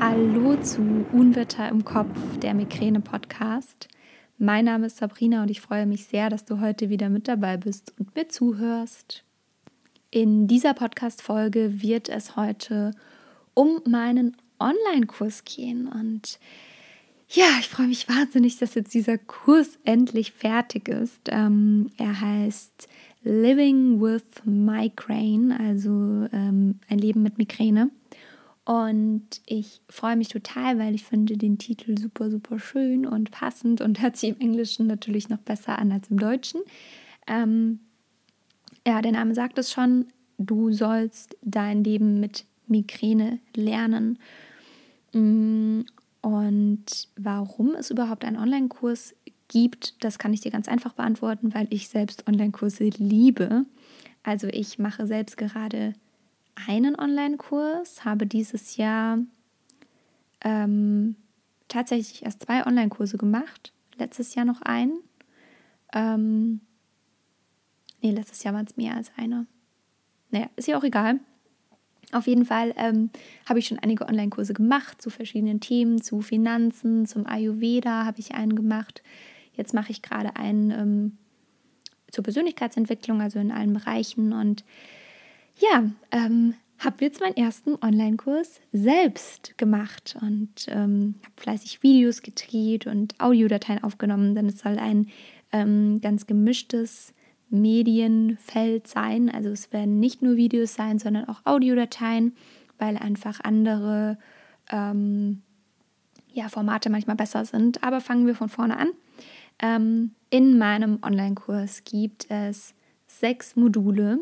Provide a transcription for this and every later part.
Hallo zu Unwetter im Kopf, der Migräne-Podcast. Mein Name ist Sabrina und ich freue mich sehr, dass du heute wieder mit dabei bist und mir zuhörst. In dieser Podcast-Folge wird es heute um meinen Online-Kurs gehen und ja, ich freue mich wahnsinnig, dass jetzt dieser Kurs endlich fertig ist. Ähm, er heißt Living with Migraine, also ähm, ein Leben mit Migräne. Und ich freue mich total, weil ich finde den Titel super, super schön und passend und hört sich im Englischen natürlich noch besser an als im Deutschen. Ähm, ja, der Name sagt es schon, du sollst dein Leben mit Migräne lernen. Mm, und warum es überhaupt einen Online-Kurs gibt, das kann ich dir ganz einfach beantworten, weil ich selbst Online-Kurse liebe. Also ich mache selbst gerade einen Online-Kurs, habe dieses Jahr ähm, tatsächlich erst zwei Online-Kurse gemacht. Letztes Jahr noch einen. Ähm, nee, letztes Jahr waren es mehr als einer. Naja, ist ja auch egal. Auf jeden Fall ähm, habe ich schon einige Online-Kurse gemacht zu verschiedenen Themen, zu Finanzen, zum Ayurveda habe ich einen gemacht. Jetzt mache ich gerade einen ähm, zur Persönlichkeitsentwicklung, also in allen Bereichen. Und ja, ähm, habe jetzt meinen ersten Online-Kurs selbst gemacht und ähm, habe fleißig Videos gedreht und Audiodateien aufgenommen, denn es soll ein ähm, ganz gemischtes Medienfeld sein. Also es werden nicht nur Videos sein, sondern auch Audiodateien, weil einfach andere ähm, ja, Formate manchmal besser sind. Aber fangen wir von vorne an. Ähm, in meinem Online-Kurs gibt es sechs Module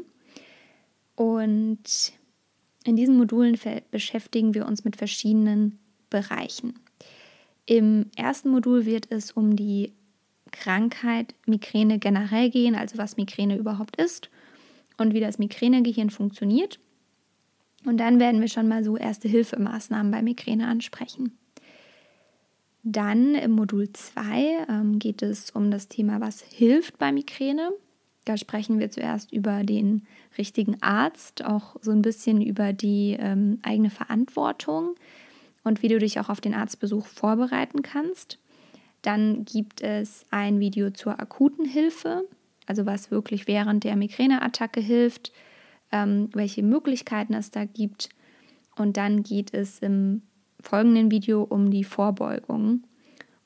und in diesen Modulen beschäftigen wir uns mit verschiedenen Bereichen. Im ersten Modul wird es um die Krankheit Migräne generell gehen, also was Migräne überhaupt ist und wie das Migränegehirn funktioniert. Und dann werden wir schon mal so erste Hilfemaßnahmen bei Migräne ansprechen. Dann im Modul 2 ähm, geht es um das Thema, was hilft bei Migräne. Da sprechen wir zuerst über den richtigen Arzt, auch so ein bisschen über die ähm, eigene Verantwortung und wie du dich auch auf den Arztbesuch vorbereiten kannst. Dann gibt es ein Video zur akuten Hilfe, also was wirklich während der Migräneattacke hilft, ähm, welche Möglichkeiten es da gibt. Und dann geht es im folgenden Video um die Vorbeugung.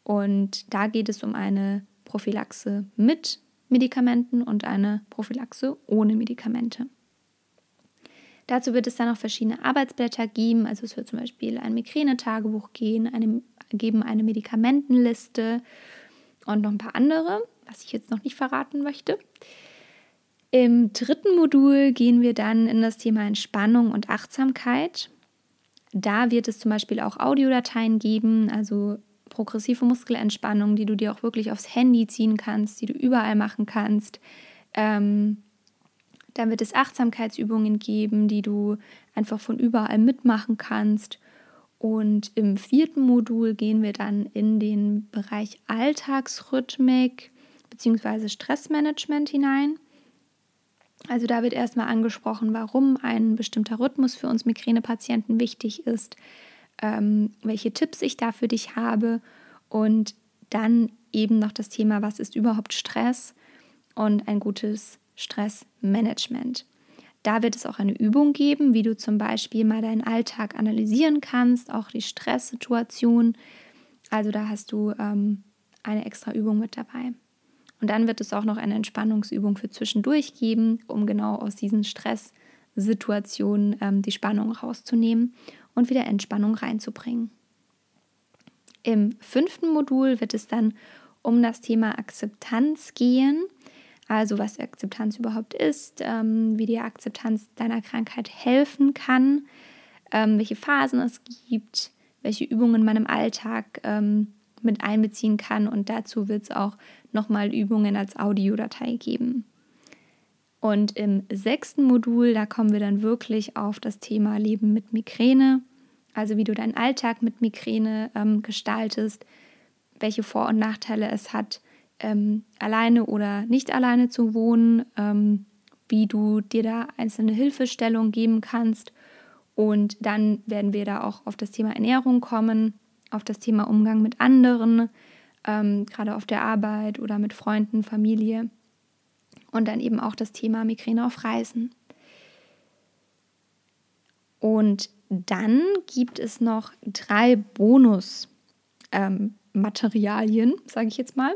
Und da geht es um eine Prophylaxe mit Medikamenten und eine Prophylaxe ohne Medikamente. Dazu wird es dann auch verschiedene Arbeitsblätter geben. Also es wird zum Beispiel ein Migränetagebuch gehen, eine, geben eine Medikamentenliste und noch ein paar andere, was ich jetzt noch nicht verraten möchte. Im dritten Modul gehen wir dann in das Thema Entspannung und Achtsamkeit. Da wird es zum Beispiel auch Audiodateien geben, also progressive Muskelentspannung, die du dir auch wirklich aufs Handy ziehen kannst, die du überall machen kannst. Ähm, dann wird es Achtsamkeitsübungen geben, die du einfach von überall mitmachen kannst. Und im vierten Modul gehen wir dann in den Bereich Alltagsrhythmik bzw. Stressmanagement hinein. Also da wird erstmal angesprochen, warum ein bestimmter Rhythmus für uns Migränepatienten wichtig ist, ähm, welche Tipps ich da für dich habe und dann eben noch das Thema, was ist überhaupt Stress und ein gutes Stressmanagement. Da wird es auch eine Übung geben, wie du zum Beispiel mal deinen Alltag analysieren kannst, auch die Stresssituation. Also da hast du ähm, eine extra Übung mit dabei. Und dann wird es auch noch eine Entspannungsübung für zwischendurch geben, um genau aus diesen Stresssituationen ähm, die Spannung rauszunehmen und wieder Entspannung reinzubringen. Im fünften Modul wird es dann um das Thema Akzeptanz gehen, also was Akzeptanz überhaupt ist, ähm, wie die Akzeptanz deiner Krankheit helfen kann, ähm, welche Phasen es gibt, welche Übungen man im Alltag ähm, mit einbeziehen kann und dazu wird es auch nochmal Übungen als Audiodatei geben. Und im sechsten Modul, da kommen wir dann wirklich auf das Thema Leben mit Migräne, also wie du deinen Alltag mit Migräne ähm, gestaltest, welche Vor- und Nachteile es hat, ähm, alleine oder nicht alleine zu wohnen, ähm, wie du dir da einzelne Hilfestellungen geben kannst Und dann werden wir da auch auf das Thema Ernährung kommen, auf das Thema Umgang mit anderen, ähm, gerade auf der Arbeit oder mit Freunden, Familie. Und dann eben auch das Thema Migräne auf Reisen. Und dann gibt es noch drei Bonusmaterialien, ähm, sage ich jetzt mal.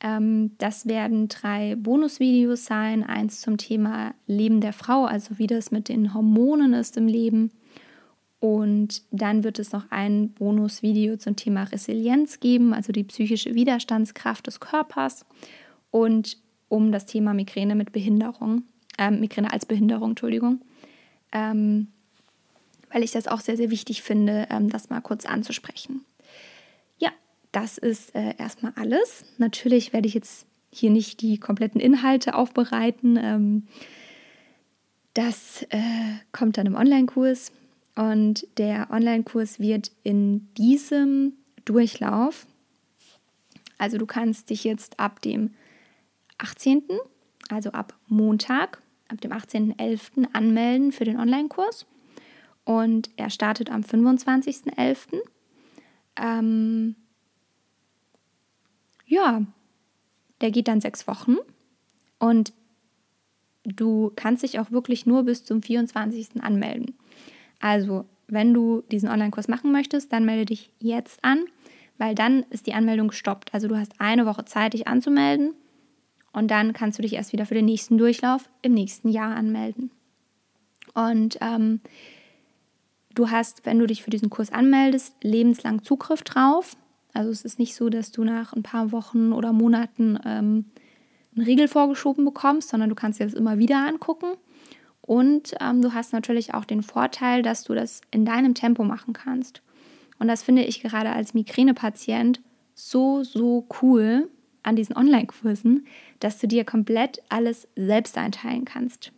Ähm, das werden drei Bonusvideos sein. Eins zum Thema Leben der Frau, also wie das mit den Hormonen ist im Leben. Und dann wird es noch ein Bonusvideo zum Thema Resilienz geben, also die psychische Widerstandskraft des Körpers. Und um das Thema Migräne mit Behinderung, äh, Migräne als Behinderung, Entschuldigung. Ähm, weil ich das auch sehr, sehr wichtig finde, ähm, das mal kurz anzusprechen. Ja, das ist äh, erstmal alles. Natürlich werde ich jetzt hier nicht die kompletten Inhalte aufbereiten. Ähm, das äh, kommt dann im Online-Kurs. Und der Online-Kurs wird in diesem Durchlauf, also du kannst dich jetzt ab dem 18., also ab Montag, ab dem 18.11. anmelden für den Online-Kurs und er startet am 25.11. Ähm, ja, der geht dann sechs Wochen und du kannst dich auch wirklich nur bis zum 24. anmelden. Also, wenn du diesen Online-Kurs machen möchtest, dann melde dich jetzt an, weil dann ist die Anmeldung gestoppt. Also du hast eine Woche Zeit, dich anzumelden und dann kannst du dich erst wieder für den nächsten Durchlauf im nächsten Jahr anmelden. Und ähm, Du hast, wenn du dich für diesen Kurs anmeldest, lebenslang Zugriff drauf. Also es ist nicht so, dass du nach ein paar Wochen oder Monaten ähm, einen Riegel vorgeschoben bekommst, sondern du kannst dir das immer wieder angucken. Und ähm, du hast natürlich auch den Vorteil, dass du das in deinem Tempo machen kannst. Und das finde ich gerade als Migränepatient so, so cool an diesen Online-Kursen, dass du dir komplett alles selbst einteilen kannst.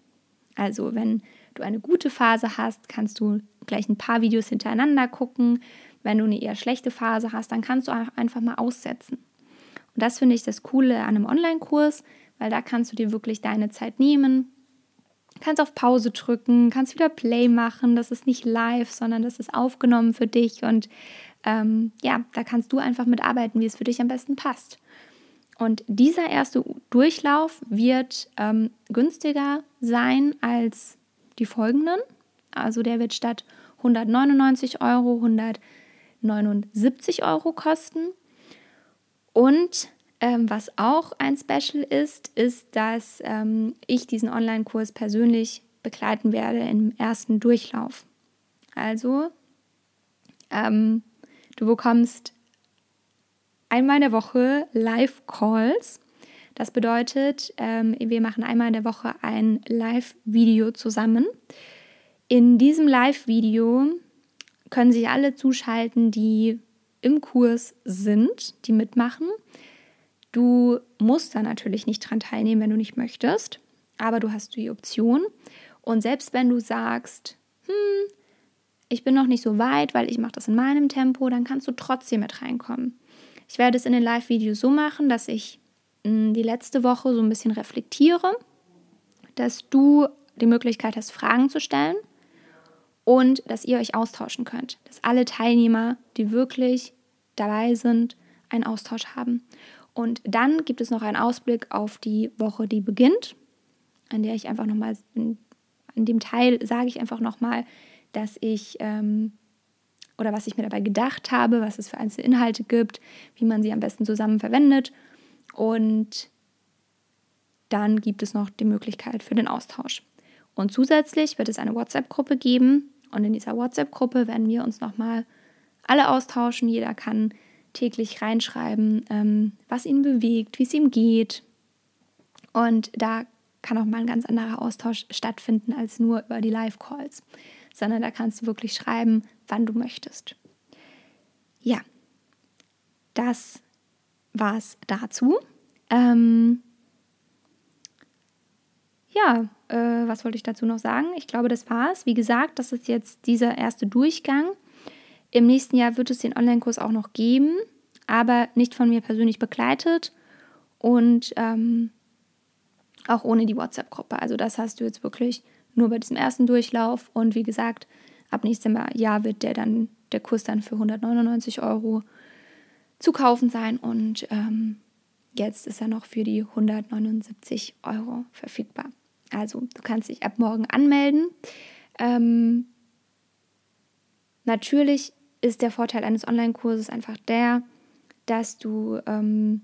Also wenn du eine gute Phase hast, kannst du gleich ein paar Videos hintereinander gucken. Wenn du eine eher schlechte Phase hast, dann kannst du einfach mal aussetzen. Und das finde ich das Coole an einem Online-Kurs, weil da kannst du dir wirklich deine Zeit nehmen, kannst auf Pause drücken, kannst wieder Play machen. Das ist nicht live, sondern das ist aufgenommen für dich. Und ähm, ja, da kannst du einfach mitarbeiten, wie es für dich am besten passt. Und dieser erste Durchlauf wird ähm, günstiger sein als die folgenden. Also der wird statt 199 Euro 179 Euro kosten. Und ähm, was auch ein Special ist, ist, dass ähm, ich diesen Online-Kurs persönlich begleiten werde im ersten Durchlauf. Also, ähm, du bekommst einmal in der Woche Live-Calls. Das bedeutet, ähm, wir machen einmal in der Woche ein Live-Video zusammen. In diesem Live-Video können sich alle zuschalten, die im Kurs sind, die mitmachen. Du musst da natürlich nicht dran teilnehmen, wenn du nicht möchtest, aber du hast die Option. Und selbst wenn du sagst, hm, ich bin noch nicht so weit, weil ich mache das in meinem Tempo, dann kannst du trotzdem mit reinkommen. Ich werde es in den Live-Videos so machen, dass ich mh, hm, die letzte Woche so ein bisschen reflektiere, dass du die Möglichkeit hast, Fragen zu stellen und dass ihr euch austauschen könnt. Dass alle Teilnehmer, die wirklich dabei sind, einen Austausch haben. Und dann gibt es noch einen Ausblick auf die Woche, die beginnt, an der ich einfach nochmal, in, in dem Teil sage ich einfach nochmal, dass ich ähm, oder was ich mir dabei gedacht habe, was es für einzelne Inhalte gibt, wie man sie am besten zusammen verwendet. Und dann gibt es noch die Möglichkeit für den Austausch. Und zusätzlich wird es eine WhatsApp-Gruppe geben, und in dieser WhatsApp-Gruppe werden wir uns nochmal alle austauschen. Jeder kann täglich reinschreiben, ähm, was ihn bewegt, wie es ihm geht. Und da kann auch mal ein ganz anderer Austausch stattfinden als nur über die Live-Calls, sondern da kannst du wirklich schreiben, wann du möchtest. Ja, das war's dazu. Ähm, ja, äh, was wollte ich dazu noch sagen? Ich glaube, das war's. Wie gesagt, das ist jetzt dieser erste Durchgang. Im nächsten Jahr wird es den Online-Kurs auch noch geben, aber nicht von mir persönlich begleitet und ähm, auch ohne die WhatsApp-Gruppe. Also das hast du jetzt wirklich nur bei diesem ersten Durchlauf. Und wie gesagt, ab nächstem Jahr wird der dann der Kurs dann für 199 Euro zu kaufen sein und ähm, jetzt ist er noch für die 179 Euro verfügbar. Also du kannst dich ab morgen anmelden. Ähm, natürlich ist der Vorteil eines Online-Kurses einfach der, dass du ähm,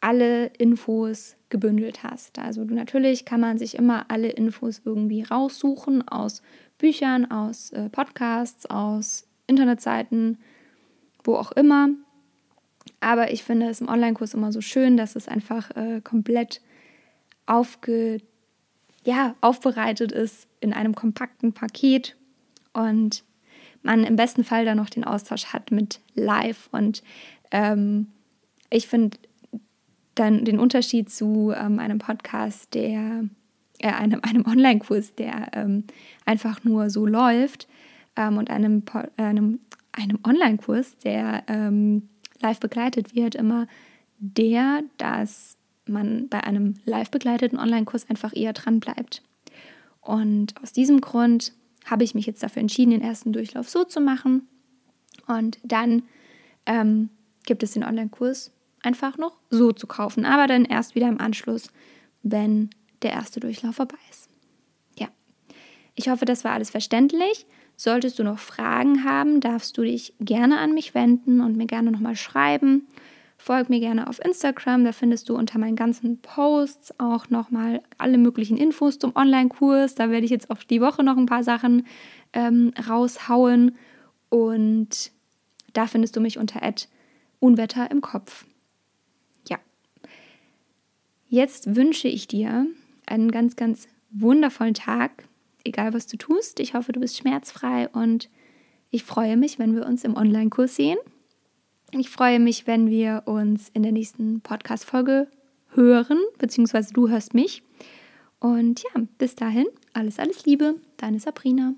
alle Infos gebündelt hast. Also natürlich kann man sich immer alle Infos irgendwie raussuchen aus Büchern, aus äh, Podcasts, aus Internetseiten, wo auch immer. Aber ich finde es im Online-Kurs immer so schön, dass es einfach äh, komplett aufge, ja, aufbereitet ist in einem kompakten Paket und man im besten Fall dann noch den Austausch hat mit Live. Und ähm, ich finde dann den Unterschied zu ähm, einem Podcast, der äh, einem, einem Online-Kurs, der ähm, einfach nur so läuft ähm, und einem, einem, einem Online-Kurs, der ähm, live begleitet wird, immer der, dass man bei einem live begleiteten Online-Kurs einfach eher dran bleibt. Und aus diesem Grund habe ich mich jetzt dafür entschieden, den ersten Durchlauf so zu machen. Und dann ähm, gibt es den Online-Kurs einfach noch so zu kaufen, aber dann erst wieder im Anschluss, wenn der erste Durchlauf vorbei ist. Ja, ich hoffe, das war alles verständlich. Solltest du noch Fragen haben, darfst du dich gerne an mich wenden und mir gerne nochmal schreiben. Folg mir gerne auf Instagram, da findest du unter meinen ganzen Posts auch nochmal alle möglichen Infos zum Online-Kurs. Da werde ich jetzt auch die Woche noch ein paar Sachen ähm, raushauen. Und da findest du mich unter Unwetter im Kopf. Jetzt wünsche ich dir einen ganz, ganz wundervollen Tag, egal was du tust. Ich hoffe, du bist schmerzfrei und ich freue mich, wenn wir uns im Online-Kurs sehen. Ich freue mich, wenn wir uns in der nächsten Podcast-Folge hören, beziehungsweise du hörst mich. Und ja, bis dahin, alles, alles Liebe, deine Sabrina.